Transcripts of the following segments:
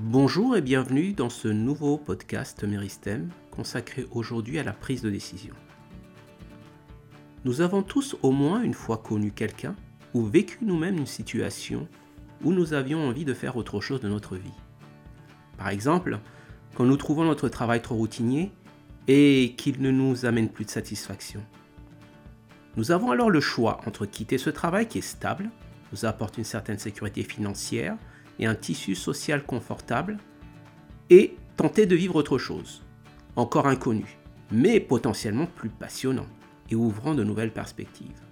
Bonjour et bienvenue dans ce nouveau podcast Meristem consacré aujourd'hui à la prise de décision. Nous avons tous au moins une fois connu quelqu'un ou vécu nous-mêmes une situation où nous avions envie de faire autre chose de notre vie. Par exemple, quand nous trouvons notre travail trop routinier et qu'il ne nous amène plus de satisfaction. Nous avons alors le choix entre quitter ce travail qui est stable, nous apporte une certaine sécurité financière et un tissu social confortable, et tenter de vivre autre chose, encore inconnu, mais potentiellement plus passionnant et ouvrant de nouvelles perspectives.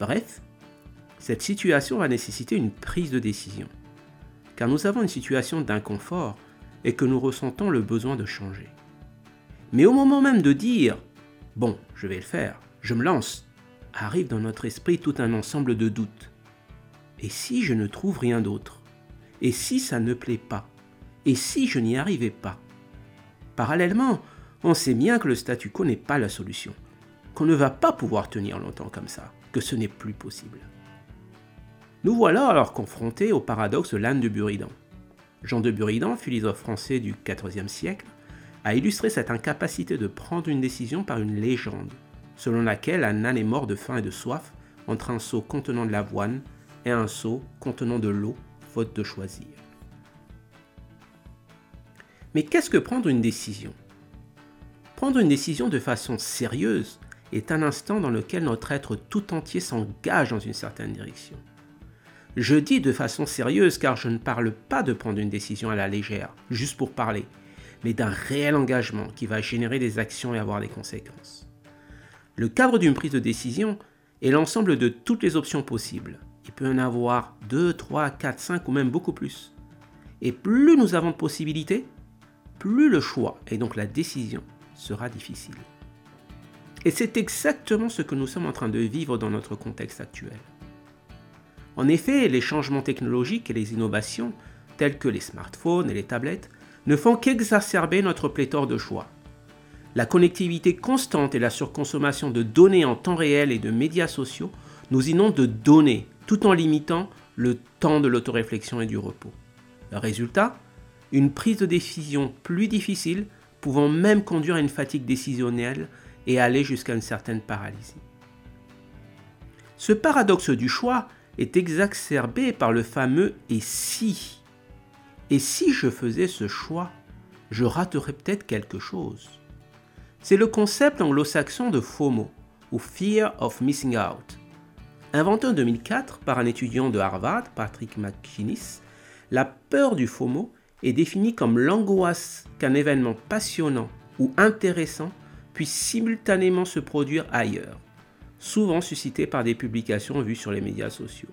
Bref, cette situation va nécessiter une prise de décision, car nous avons une situation d'inconfort et que nous ressentons le besoin de changer. Mais au moment même de dire ⁇ Bon, je vais le faire, je me lance ⁇ arrive dans notre esprit tout un ensemble de doutes. Et si je ne trouve rien d'autre? Et si ça ne plaît pas? Et si je n'y arrivais pas? Parallèlement, on sait bien que le statu quo n'est pas la solution, qu'on ne va pas pouvoir tenir longtemps comme ça, que ce n'est plus possible. Nous voilà alors confrontés au paradoxe de l'âne de Buridan. Jean de Buridan, philosophe français du XIVe siècle, a illustré cette incapacité de prendre une décision par une légende, selon laquelle un âne est mort de faim et de soif entre un seau contenant de l'avoine et un seau contenant de l'eau, faute de choisir. Mais qu'est-ce que prendre une décision? Prendre une décision de façon sérieuse est un instant dans lequel notre être tout entier s'engage dans une certaine direction. Je dis de façon sérieuse car je ne parle pas de prendre une décision à la légère, juste pour parler, mais d'un réel engagement qui va générer des actions et avoir des conséquences. Le cadre d'une prise de décision est l'ensemble de toutes les options possibles. Il peut en avoir 2, 3, 4, 5 ou même beaucoup plus. Et plus nous avons de possibilités, plus le choix et donc la décision sera difficile. Et c'est exactement ce que nous sommes en train de vivre dans notre contexte actuel. En effet, les changements technologiques et les innovations, tels que les smartphones et les tablettes, ne font qu'exacerber notre pléthore de choix. La connectivité constante et la surconsommation de données en temps réel et de médias sociaux nous inondent de données tout en limitant le temps de l'autoréflexion et du repos. Résultat Une prise de décision plus difficile pouvant même conduire à une fatigue décisionnelle et aller jusqu'à une certaine paralysie. Ce paradoxe du choix est exacerbé par le fameux et si. Et si je faisais ce choix, je raterais peut-être quelque chose. C'est le concept anglo-saxon de FOMO, ou Fear of Missing Out. Inventé en 2004 par un étudiant de Harvard, Patrick McInnes, la peur du FOMO est définie comme l'angoisse qu'un événement passionnant ou intéressant puisse simultanément se produire ailleurs, souvent suscité par des publications vues sur les médias sociaux.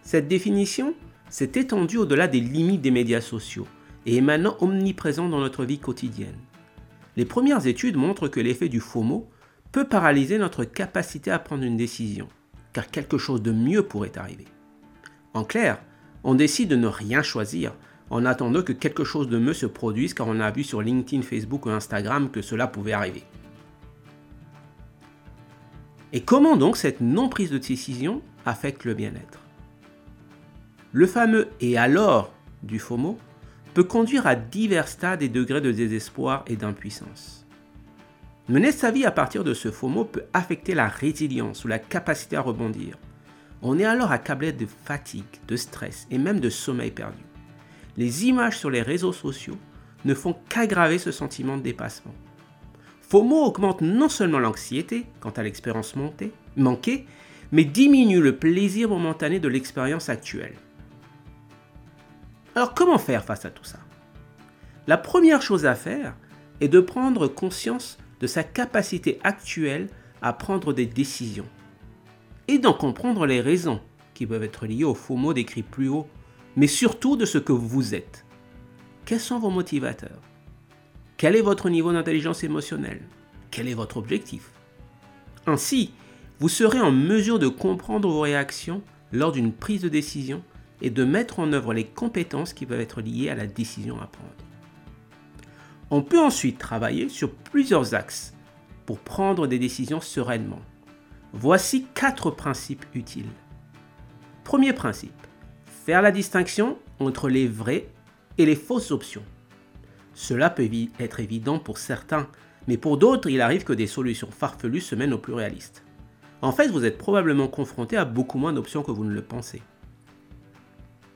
Cette définition s'est étendue au-delà des limites des médias sociaux et est maintenant omniprésente dans notre vie quotidienne. Les premières études montrent que l'effet du FOMO peut paralyser notre capacité à prendre une décision, car quelque chose de mieux pourrait arriver. En clair, on décide de ne rien choisir en attendant que quelque chose de mieux se produise car on a vu sur LinkedIn, Facebook ou Instagram que cela pouvait arriver. Et comment donc cette non-prise de décision affecte le bien-être? Le fameux et alors du FOMO peut conduire à divers stades et degrés de désespoir et d'impuissance. Mener sa vie à partir de ce FOMO peut affecter la résilience ou la capacité à rebondir. On est alors accablé de fatigue, de stress et même de sommeil perdu les images sur les réseaux sociaux ne font qu'aggraver ce sentiment de dépassement. FOMO augmente non seulement l'anxiété quant à l'expérience manquée, mais diminue le plaisir momentané de l'expérience actuelle. Alors comment faire face à tout ça? La première chose à faire est de prendre conscience sa capacité actuelle à prendre des décisions et d'en comprendre les raisons qui peuvent être liées au FOMO décrit plus haut mais surtout de ce que vous êtes. Quels sont vos motivateurs? Quel est votre niveau d'intelligence émotionnelle? Quel est votre objectif? Ainsi, vous serez en mesure de comprendre vos réactions lors d'une prise de décision et de mettre en œuvre les compétences qui peuvent être liées à la décision à prendre. On peut ensuite travailler sur plusieurs axes pour prendre des décisions sereinement. Voici quatre principes utiles. Premier principe, faire la distinction entre les vrais et les fausses options. Cela peut être évident pour certains, mais pour d'autres, il arrive que des solutions farfelues se mènent au plus réaliste. En fait, vous êtes probablement confronté à beaucoup moins d'options que vous ne le pensez.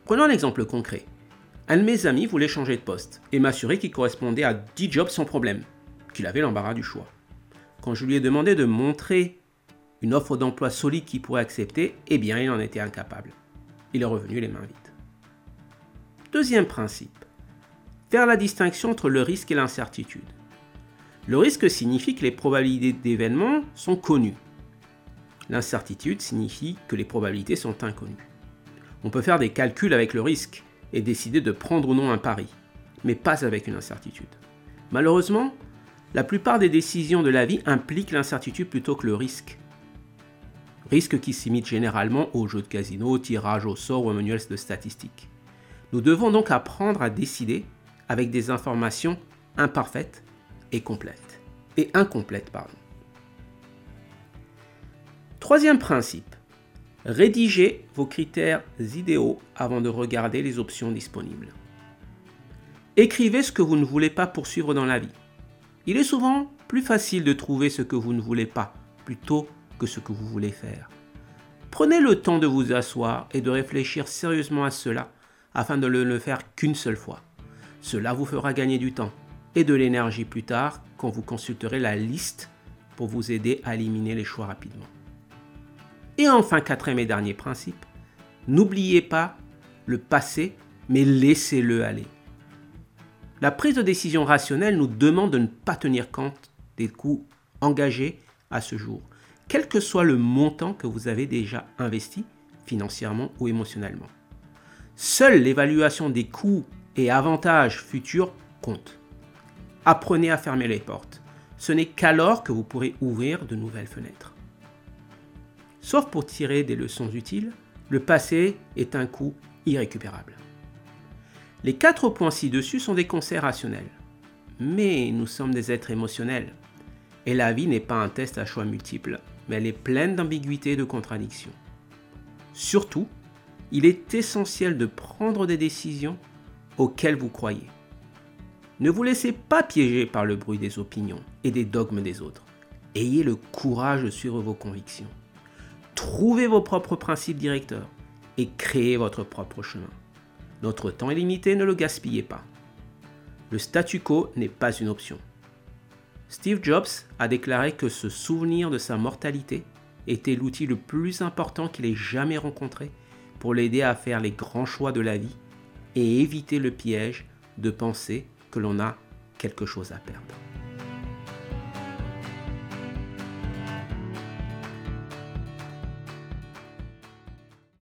Prenons un exemple concret. Un de mes amis voulait changer de poste et m'assurer qu'il correspondait à 10 jobs sans problème, qu'il avait l'embarras du choix. Quand je lui ai demandé de montrer une offre d'emploi solide qu'il pourrait accepter, eh bien il en était incapable. Il est revenu les mains vides. Deuxième principe. Faire la distinction entre le risque et l'incertitude. Le risque signifie que les probabilités d'événements sont connues. L'incertitude signifie que les probabilités sont inconnues. On peut faire des calculs avec le risque et décider de prendre ou non un pari, mais pas avec une incertitude. Malheureusement, la plupart des décisions de la vie impliquent l'incertitude plutôt que le risque. Risque qui s'imite généralement aux jeux de casino, tirage au sort ou aux manuels de statistiques. Nous devons donc apprendre à décider avec des informations imparfaites et complètes. Et incomplètes, pardon. Troisième principe. Rédigez vos critères idéaux avant de regarder les options disponibles. Écrivez ce que vous ne voulez pas poursuivre dans la vie. Il est souvent plus facile de trouver ce que vous ne voulez pas plutôt que ce que vous voulez faire. Prenez le temps de vous asseoir et de réfléchir sérieusement à cela afin de ne le faire qu'une seule fois. Cela vous fera gagner du temps et de l'énergie plus tard quand vous consulterez la liste pour vous aider à éliminer les choix rapidement. Et enfin, quatrième et dernier principe, n'oubliez pas le passé, mais laissez-le aller. La prise de décision rationnelle nous demande de ne pas tenir compte des coûts engagés à ce jour, quel que soit le montant que vous avez déjà investi financièrement ou émotionnellement. Seule l'évaluation des coûts et avantages futurs compte. Apprenez à fermer les portes. Ce n'est qu'alors que vous pourrez ouvrir de nouvelles fenêtres. Sauf pour tirer des leçons utiles, le passé est un coup irrécupérable. Les quatre points ci-dessus sont des conseils rationnels. Mais nous sommes des êtres émotionnels. Et la vie n'est pas un test à choix multiples, mais elle est pleine d'ambiguïtés et de contradictions. Surtout, il est essentiel de prendre des décisions auxquelles vous croyez. Ne vous laissez pas piéger par le bruit des opinions et des dogmes des autres. Ayez le courage de suivre vos convictions. Trouvez vos propres principes directeurs et créez votre propre chemin. Notre temps est limité, ne le gaspillez pas. Le statu quo n'est pas une option. Steve Jobs a déclaré que se souvenir de sa mortalité était l'outil le plus important qu'il ait jamais rencontré pour l'aider à faire les grands choix de la vie et éviter le piège de penser que l'on a quelque chose à perdre.